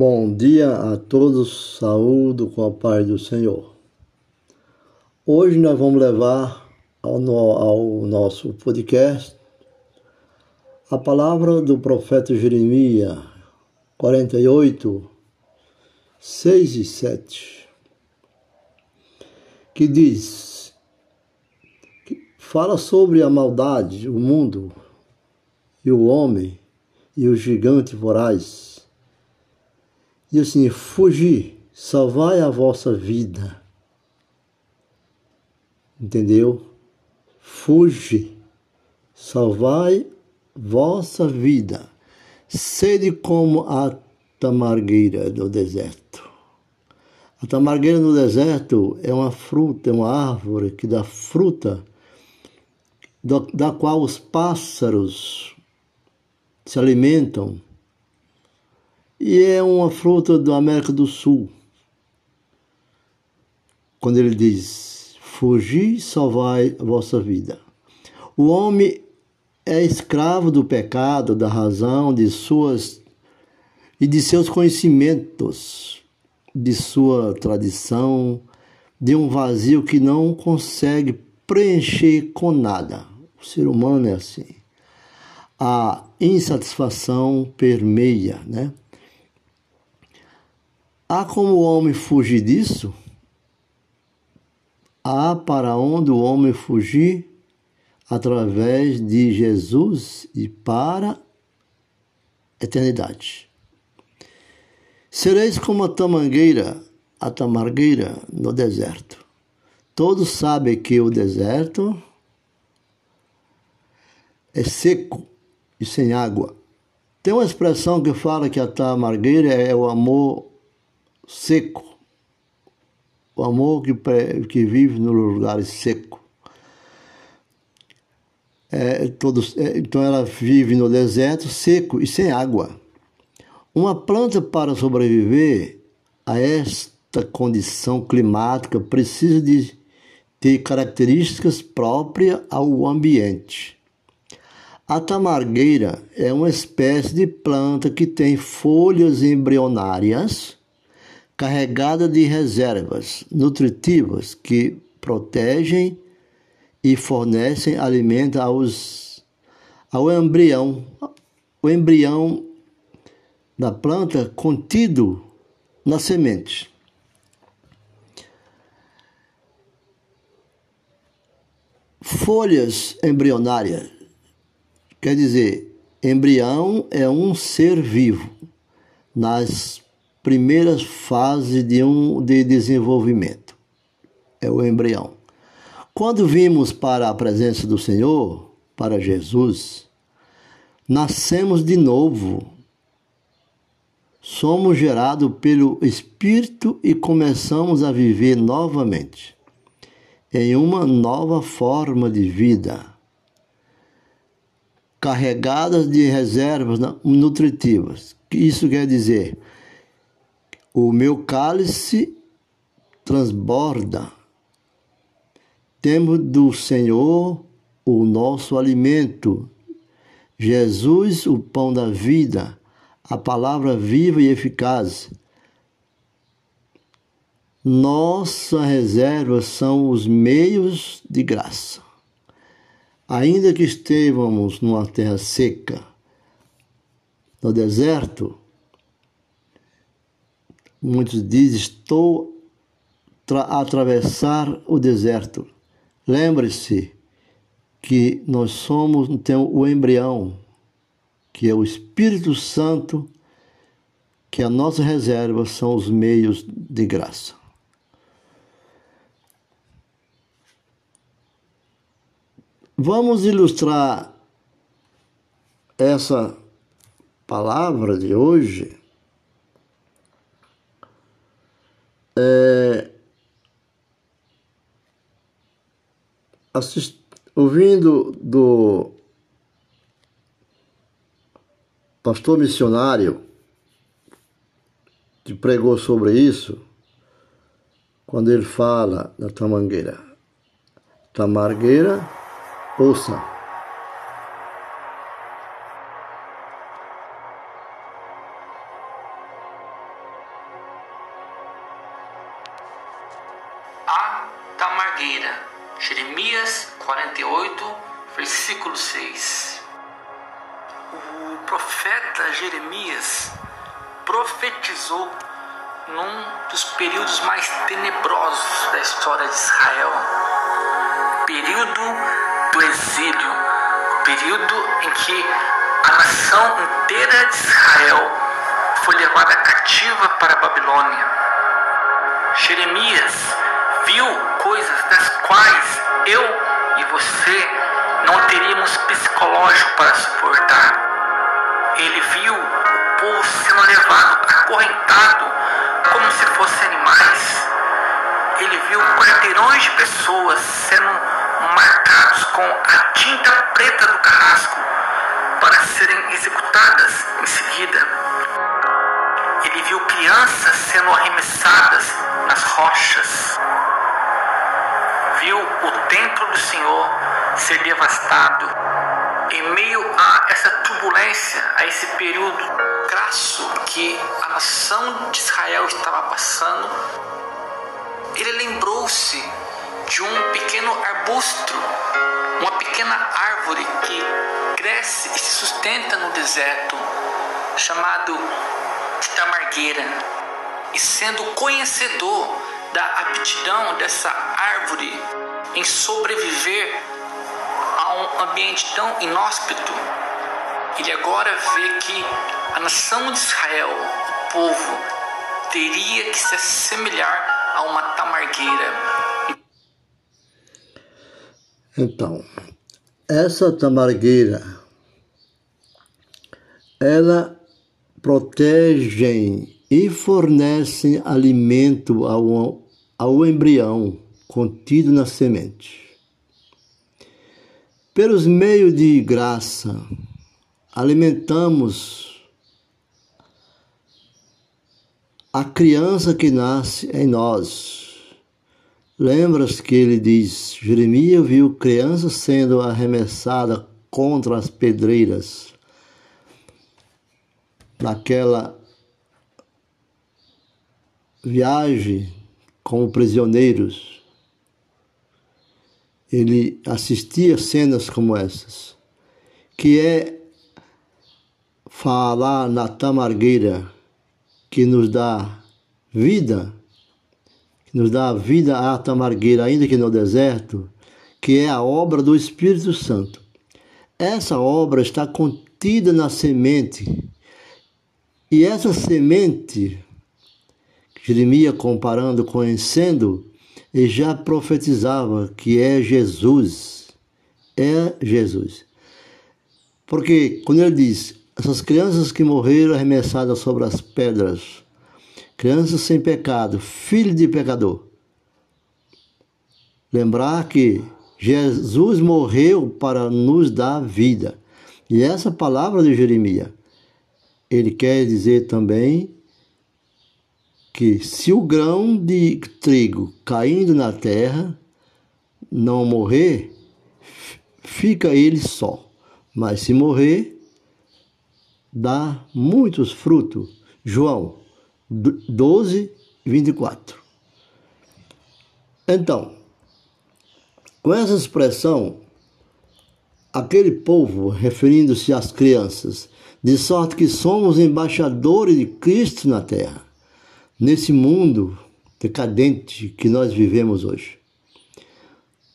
Bom dia a todos, saúde com a paz do Senhor. Hoje nós vamos levar ao, no, ao nosso podcast a palavra do profeta Jeremias 48, 6 e 7, que diz, que fala sobre a maldade, o mundo e o homem e o gigante voraz e assim, fugir, salvai a vossa vida. Entendeu? Fuge, salvai vossa vida. Sede como a tamargueira do deserto. A tamargueira no deserto é uma fruta, é uma árvore que dá fruta, da qual os pássaros se alimentam e é uma fruta da América do Sul. Quando ele diz: Fugi salvai a vossa vida. O homem é escravo do pecado, da razão, de suas e de seus conhecimentos, de sua tradição, de um vazio que não consegue preencher com nada. O ser humano é assim. A insatisfação permeia, né? Há como o homem fugir disso? Há para onde o homem fugir através de Jesus e para a eternidade. Sereis como a tamangueira, a tamargueira no deserto. Todos sabem que o deserto é seco e sem água. Tem uma expressão que fala que a tamargueira é o amor seco. O amor que, que vive nos lugares secos. É, todos, é, então ela vive no deserto seco e sem água. Uma planta para sobreviver a esta condição climática precisa de ter características próprias ao ambiente. A tamargueira é uma espécie de planta que tem folhas embrionárias carregada de reservas nutritivas que protegem e fornecem alimento aos, ao embrião, o embrião da planta contido na semente. Folhas embrionárias, quer dizer, embrião é um ser vivo. Nas primeiras fases de um de desenvolvimento. É o embrião. Quando vimos para a presença do Senhor, para Jesus, nascemos de novo. Somos gerados pelo Espírito e começamos a viver novamente em uma nova forma de vida, carregadas de reservas nutritivas. Isso quer dizer, o meu cálice transborda. Temos do Senhor o nosso alimento. Jesus, o pão da vida, a palavra viva e eficaz. Nossa reserva são os meios de graça. Ainda que estejamos numa terra seca, no deserto, Muitos dizem: Estou a atravessar o deserto. Lembre-se que nós somos temos o embrião, que é o Espírito Santo, que a nossa reserva são os meios de graça. Vamos ilustrar essa palavra de hoje é, assist, ouvindo do pastor missionário que pregou sobre isso, quando ele fala da tamangueira. Tamargueira, ouça. Num dos períodos mais tenebrosos da história de Israel período do exílio período em que a nação inteira de Israel foi levada cativa para a Babilônia. Jeremias viu coisas das quais eu e você não teríamos psicológico para suportar. Ele viu o povo sendo levado acorrentado como se fossem animais. Ele viu quarteirões de pessoas sendo marcados com a tinta preta do carrasco para serem executadas em seguida. Ele viu crianças sendo arremessadas nas rochas. Viu o templo do Senhor ser devastado. Em meio a essa turbulência, a esse período crasso que a nação de Israel estava passando, ele lembrou-se de um pequeno arbusto, uma pequena árvore que cresce e se sustenta no deserto, chamado tamargueira. E sendo conhecedor da aptidão dessa árvore em sobreviver um ambiente tão inóspito, ele agora vê que a nação de Israel, o povo, teria que se assemelhar a uma tamargueira então, essa tamargueira, ela protege e fornece alimento ao, ao embrião contido na semente. Pelos meios de graça, alimentamos a criança que nasce em nós Lembras que ele diz: Jeremias viu crianças sendo arremessadas contra as pedreiras naquela viagem como prisioneiros. Ele assistia cenas como essas, que é falar na tamargueira que nos dá vida nos dá vida à tamargueira, ainda que no deserto, que é a obra do Espírito Santo. Essa obra está contida na semente. E essa semente, Jeremias comparando, conhecendo, ele já profetizava que é Jesus. É Jesus. Porque quando ele diz, essas crianças que morreram arremessadas sobre as pedras, criança sem pecado, filho de pecador. Lembrar que Jesus morreu para nos dar vida. E essa palavra de Jeremias, ele quer dizer também que se o grão de trigo caindo na terra não morrer, fica ele só. Mas se morrer, dá muitos frutos. João 12, 24. Então, com essa expressão, aquele povo, referindo-se às crianças, de sorte que somos embaixadores de Cristo na terra, nesse mundo decadente que nós vivemos hoje.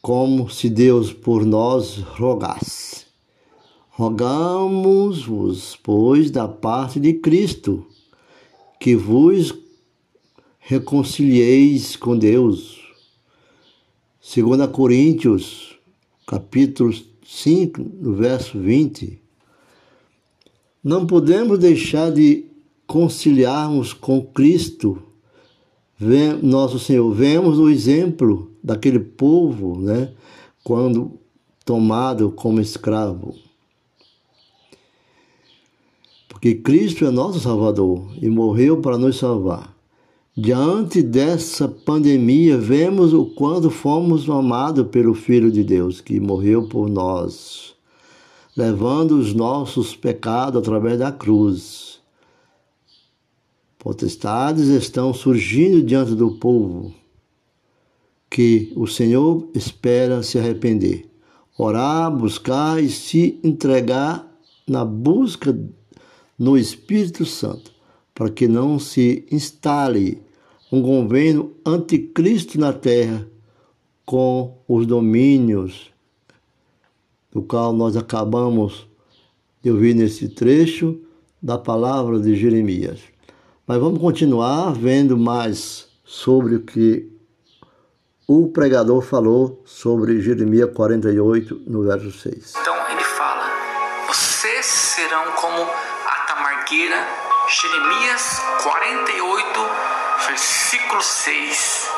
Como se Deus por nós rogasse. Rogamos-vos, pois, da parte de Cristo, que vos reconcilieis com Deus. 2 Coríntios, capítulo 5, no verso 20. Não podemos deixar de conciliarmos com Cristo, nosso Senhor. Vemos o exemplo daquele povo, né, quando tomado como escravo que Cristo é nosso Salvador e morreu para nos salvar. Diante dessa pandemia, vemos o quanto fomos amados pelo Filho de Deus, que morreu por nós, levando os nossos pecados através da cruz. Potestades estão surgindo diante do povo que o Senhor espera se arrepender. Orar, buscar e se entregar na busca no Espírito Santo, para que não se instale um governo anticristo na terra com os domínios do qual nós acabamos de ouvir nesse trecho da palavra de Jeremias. Mas vamos continuar vendo mais sobre o que o pregador falou sobre Jeremias 48, no verso 6. Então ele fala: Vocês serão como a tamargueira, Jeremias 48, versículo 6.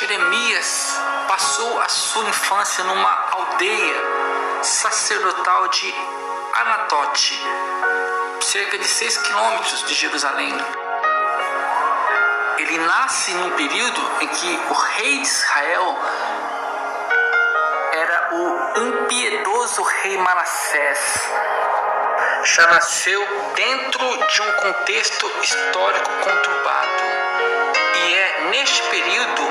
Jeremias passou a sua infância numa aldeia sacerdotal de Anatote, cerca de 6 quilômetros de Jerusalém. Ele nasce num período em que o rei de Israel era o impiedoso rei Manassés. Já nasceu dentro de um contexto histórico conturbado. E é neste período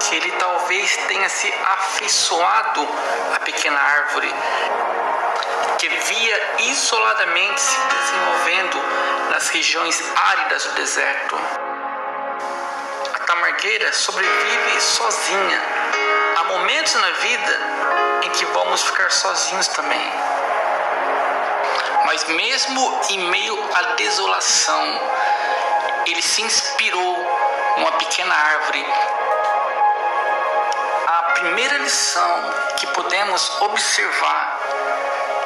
que ele talvez tenha se afeiçoado à pequena árvore isoladamente se desenvolvendo nas regiões áridas do deserto. A tamargueira sobrevive sozinha. Há momentos na vida em que vamos ficar sozinhos também. Mas mesmo em meio à desolação, ele se inspirou numa pequena árvore. A primeira lição que podemos observar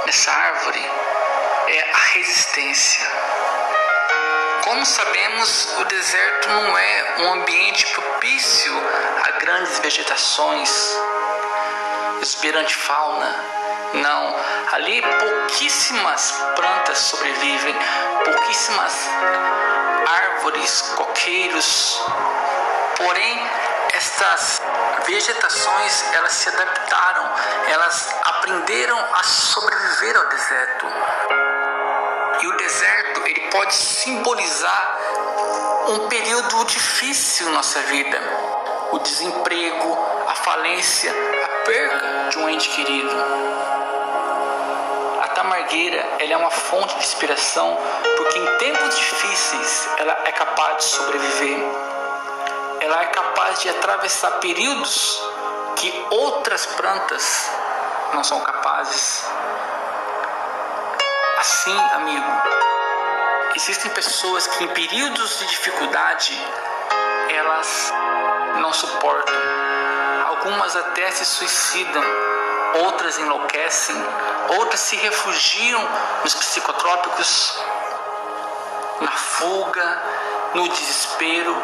nessa árvore é a resistência. Como sabemos, o deserto não é um ambiente propício a grandes vegetações, exuberante fauna. Não, ali pouquíssimas plantas sobrevivem, pouquíssimas árvores, coqueiros. Porém, estas vegetações elas se adaptaram, elas aprenderam a sobreviver ao deserto. E o deserto ele pode simbolizar um período difícil na nossa vida, o desemprego, a falência, a perda de um ente querido. A tamargueira ela é uma fonte de inspiração porque em tempos difíceis ela é capaz de sobreviver. Ela é capaz de atravessar períodos que outras plantas não são capazes. Assim, amigo, existem pessoas que em períodos de dificuldade elas não suportam. Algumas até se suicidam, outras enlouquecem, outras se refugiam nos psicotrópicos, na fuga, no desespero.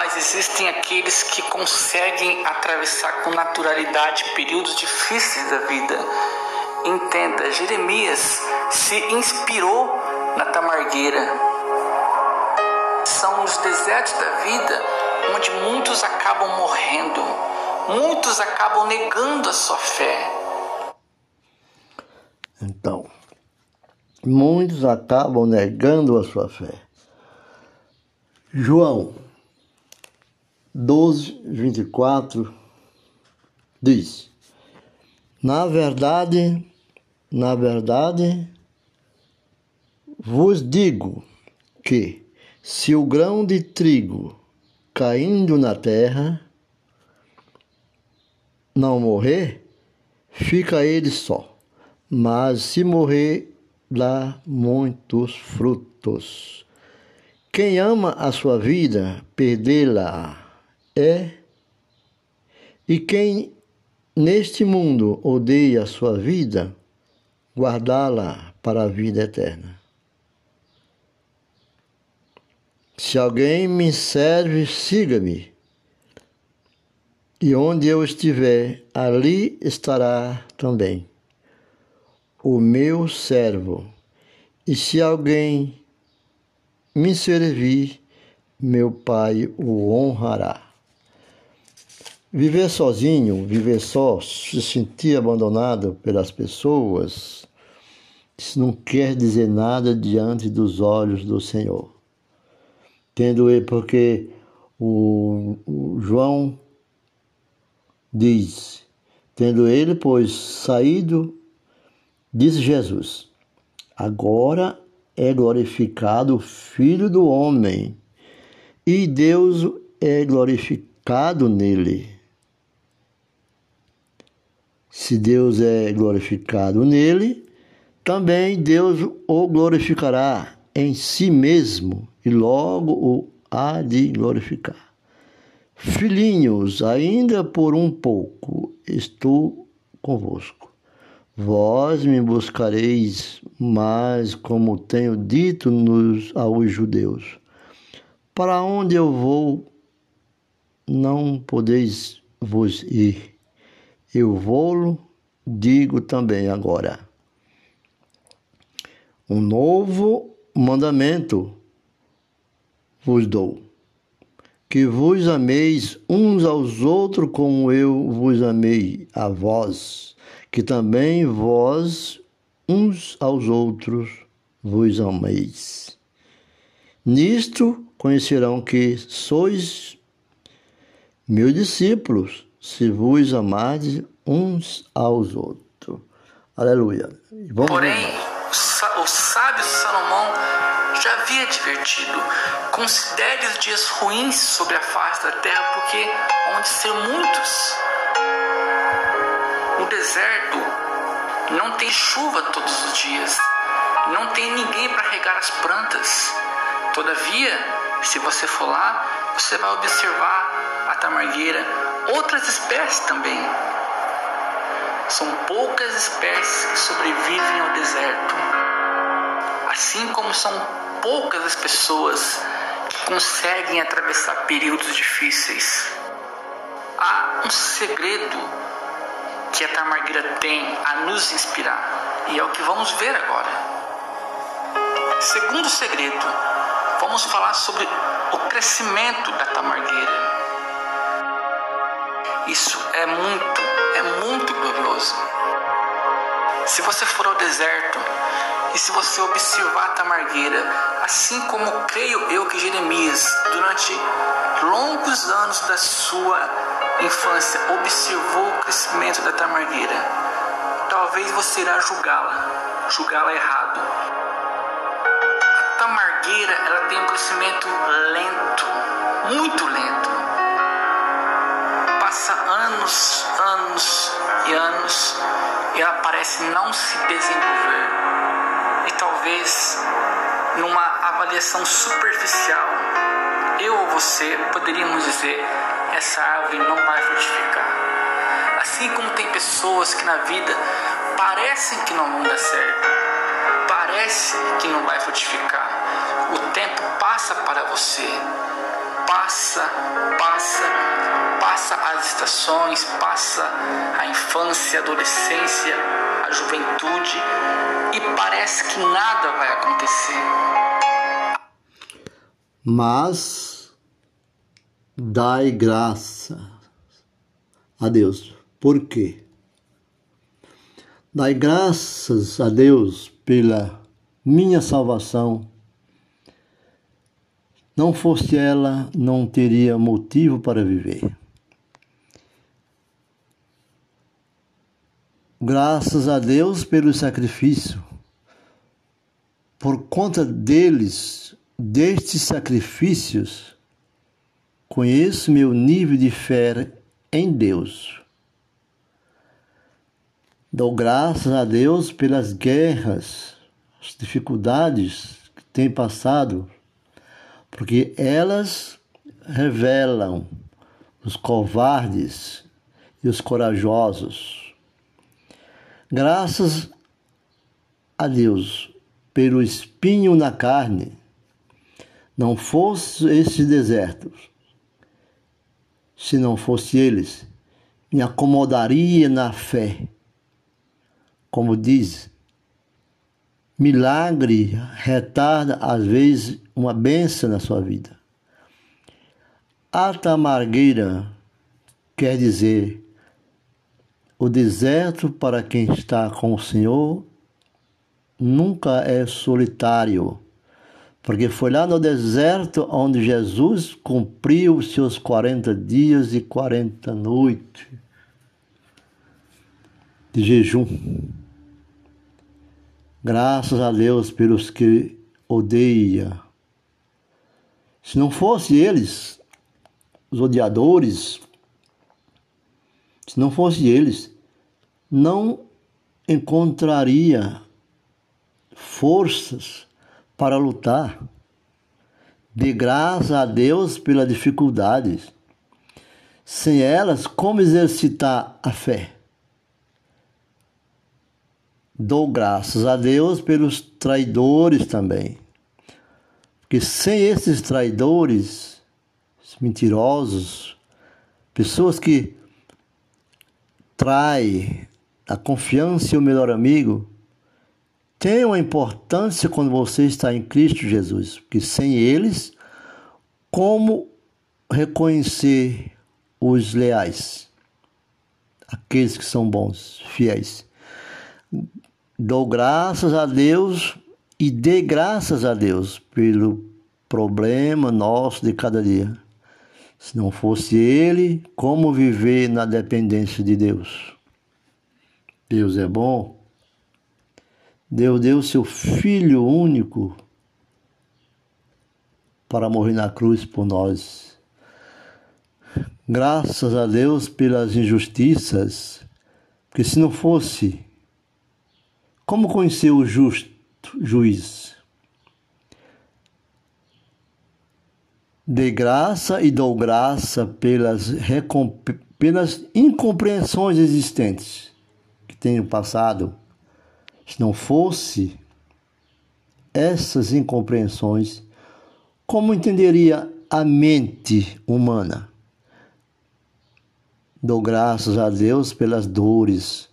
Mas existem aqueles que conseguem atravessar com naturalidade períodos difíceis da vida. Entenda, Jeremias se inspirou na tamargueira. São os desertos da vida onde muitos acabam morrendo, muitos acabam negando a sua fé. Então, muitos acabam negando a sua fé. João 12, 24 diz: Na verdade, na verdade, vos digo que se o grão de trigo caindo na terra não morrer, fica ele só. Mas se morrer, dá muitos frutos. Quem ama a sua vida, perdê-la é. E quem neste mundo odeia a sua vida, guardá-la para a vida eterna. Se alguém me serve, siga-me. E onde eu estiver, ali estará também o meu servo. E se alguém me servir, meu Pai o honrará. Viver sozinho, viver só, se sentir abandonado pelas pessoas, isso não quer dizer nada diante dos olhos do Senhor. Tendo ele, porque o, o João diz: Tendo ele, pois, saído, disse Jesus: Agora é glorificado o Filho do Homem, e Deus é glorificado nele. Se Deus é glorificado nele, também Deus o glorificará em si mesmo e logo o há de glorificar. Filhinhos, ainda por um pouco estou convosco. Vós me buscareis, mas como tenho dito nos, aos judeus, para onde eu vou, não podeis vos ir. Eu vou, digo também agora. Um novo mandamento vos dou: que vos ameis uns aos outros como eu vos amei a vós, que também vós uns aos outros vos ameis. Nisto conhecerão que sois meus discípulos se vos amardes uns aos outros. Aleluia. Vamos Porém, o sábio Salomão já havia advertido: considere os dias ruins sobre a face da terra, porque onde ser muitos. No deserto não tem chuva todos os dias, não tem ninguém para regar as plantas. Todavia, se você for lá, você vai observar a tamargueira outras espécies também. São poucas espécies que sobrevivem ao deserto. Assim como são poucas as pessoas que conseguem atravessar períodos difíceis. Há um segredo que a Tamargueira tem a nos inspirar, e é o que vamos ver agora. Segundo segredo, vamos falar sobre o crescimento da Tamargueira. Isso é muito, é muito glorioso. Se você for ao deserto e se você observar a tamargueira, assim como creio eu que Jeremias, durante longos anos da sua infância, observou o crescimento da tamargueira, talvez você irá julgá-la, julgá-la errado. Ela tem um crescimento lento, muito lento passa anos, anos e anos e ela parece não se desenvolver. E talvez numa avaliação superficial, eu ou você poderíamos dizer: essa árvore não vai frutificar. Assim como tem pessoas que na vida parecem que não vão dar certo, parece que não vai frutificar. O tempo passa para você, passa, passa, passa as estações, passa a infância, a adolescência, a juventude e parece que nada vai acontecer. Mas dai graça a Deus. Por quê? Dai graças a Deus pela minha salvação não fosse ela, não teria motivo para viver. Graças a Deus pelo sacrifício. Por conta deles, destes sacrifícios, conheço meu nível de fé em Deus. Dou graças a Deus pelas guerras, as dificuldades que tem passado porque elas revelam os covardes e os corajosos. Graças a Deus pelo espinho na carne, não fosse esses desertos, se não fosse eles, me acomodaria na fé. Como diz Milagre retarda, às vezes, uma benção na sua vida. Atamargueira quer dizer o deserto para quem está com o Senhor nunca é solitário, porque foi lá no deserto onde Jesus cumpriu os seus 40 dias e 40 noites de jejum. Graças a Deus pelos que odeia. Se não fosse eles, os odiadores, se não fosse eles, não encontraria forças para lutar. De graça a Deus pelas dificuldades. Sem elas, como exercitar a fé? Dou graças a Deus pelos traidores também. Porque sem esses traidores, mentirosos, pessoas que traem a confiança e o melhor amigo, tem uma importância quando você está em Cristo Jesus, porque sem eles, como reconhecer os leais, aqueles que são bons, fiéis? Dou graças a Deus e dê graças a Deus pelo problema nosso de cada dia. Se não fosse Ele, como viver na dependência de Deus? Deus é bom Deus deu seu Filho único para morrer na cruz por nós. Graças a Deus pelas injustiças, porque se não fosse, como conhecer o justo juiz? Dei graça e dou graça pelas, pelas incompreensões existentes que tenho passado se não fosse essas incompreensões, como entenderia a mente humana? Dou graças a Deus pelas dores.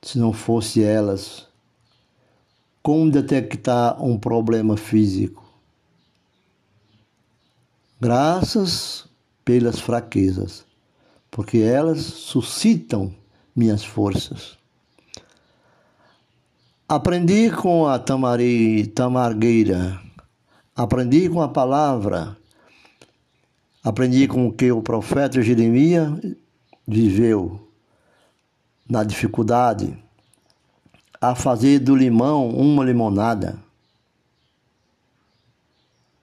Se não fosse elas, como detectar um problema físico? Graças pelas fraquezas, porque elas suscitam minhas forças. Aprendi com a tamari, tamargueira, aprendi com a palavra, aprendi com o que o profeta Jeremias viveu na dificuldade, a fazer do limão uma limonada.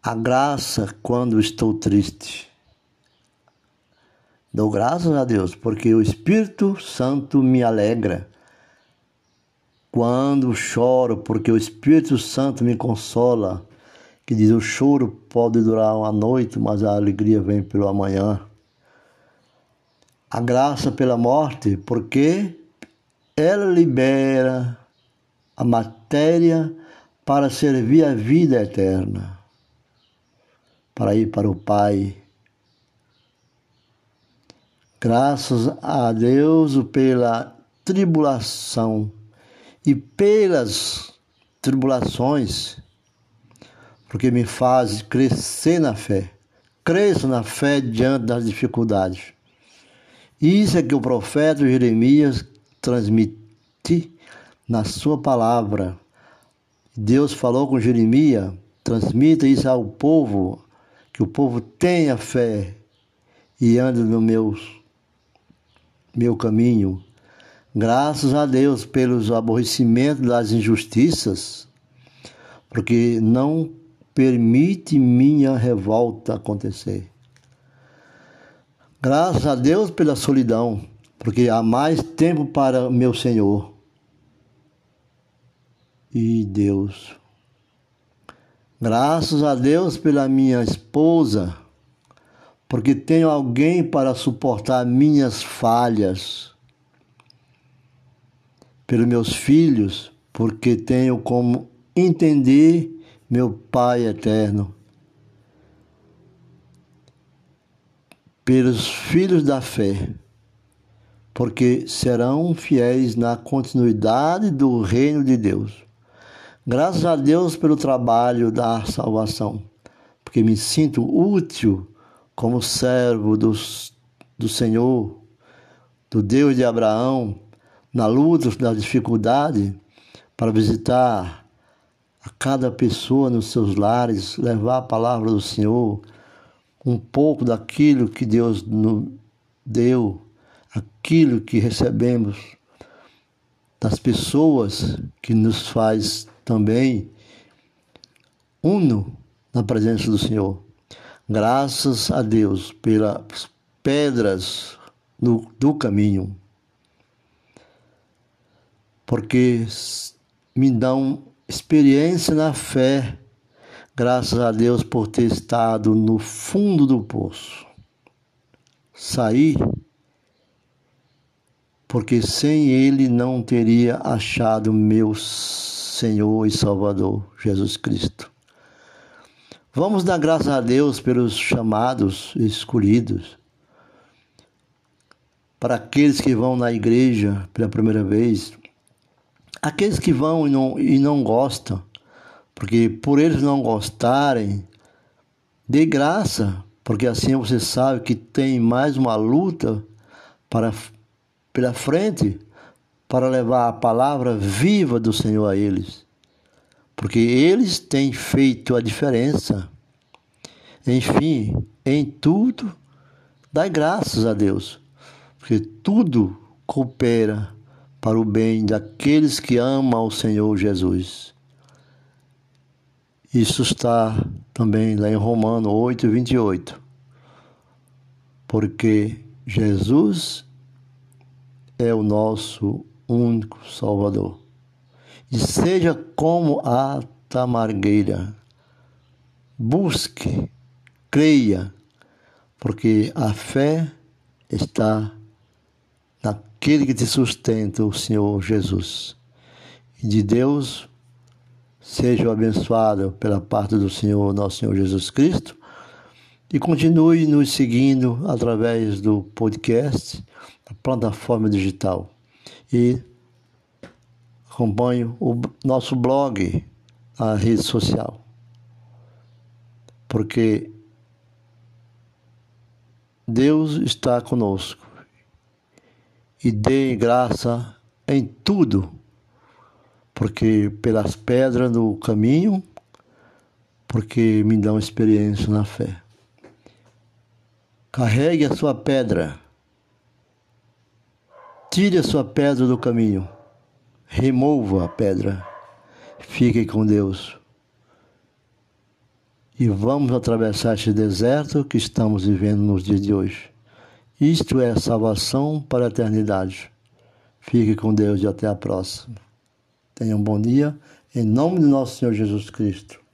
A graça quando estou triste. Dou graças a Deus, porque o Espírito Santo me alegra quando choro, porque o Espírito Santo me consola, que diz: o choro pode durar uma noite, mas a alegria vem pelo amanhã. A graça pela morte, porque ela libera a matéria para servir a vida eterna, para ir para o Pai. Graças a Deus pela tribulação e pelas tribulações, porque me faz crescer na fé. Cresço na fé diante das dificuldades. Isso é que o profeta Jeremias transmite na sua palavra. Deus falou com Jeremias, transmita isso ao povo, que o povo tenha fé e ande no meu, meu caminho, Graças a Deus pelos aborrecimentos das injustiças, porque não permite minha revolta acontecer. Graças a Deus pela solidão, porque há mais tempo para meu Senhor. E Deus. Graças a Deus pela minha esposa, porque tenho alguém para suportar minhas falhas pelos meus filhos, porque tenho como entender meu Pai eterno. Pelos filhos da fé, porque serão fiéis na continuidade do reino de Deus. Graças a Deus pelo trabalho da salvação, porque me sinto útil como servo dos, do Senhor, do Deus de Abraão, na luta, na dificuldade, para visitar a cada pessoa nos seus lares, levar a palavra do Senhor, um pouco daquilo que Deus nos deu, aquilo que recebemos das pessoas que nos faz também uno na presença do Senhor. Graças a Deus pelas pedras do, do caminho, porque me dão experiência na fé, graças a Deus por ter estado no fundo do poço. Saí porque sem ele não teria achado meu Senhor e Salvador Jesus Cristo. Vamos dar graças a Deus pelos chamados escolhidos, para aqueles que vão na igreja pela primeira vez, aqueles que vão e não, e não gostam, porque por eles não gostarem, dê graça, porque assim você sabe que tem mais uma luta para pela frente para levar a palavra viva do Senhor a eles. Porque eles têm feito a diferença. Enfim, em tudo, dai graças a Deus, porque tudo coopera para o bem daqueles que amam o Senhor Jesus. Isso está também lá em Romano 8, 28. Porque Jesus é o nosso único Salvador. E seja como a tamargueira, busque, creia, porque a fé está naquele que te sustenta, o Senhor Jesus. E de Deus seja abençoado pela parte do Senhor, nosso Senhor Jesus Cristo, e continue nos seguindo através do podcast a plataforma digital. E acompanhe o nosso blog, a rede social. Porque Deus está conosco e dê graça em tudo, porque pelas pedras do caminho, porque me dão experiência na fé. Carregue a sua pedra Tire a sua pedra do caminho. Remova a pedra. Fique com Deus. E vamos atravessar este deserto que estamos vivendo nos dias de hoje. Isto é salvação para a eternidade. Fique com Deus e até a próxima. Tenha um bom dia, em nome de nosso Senhor Jesus Cristo.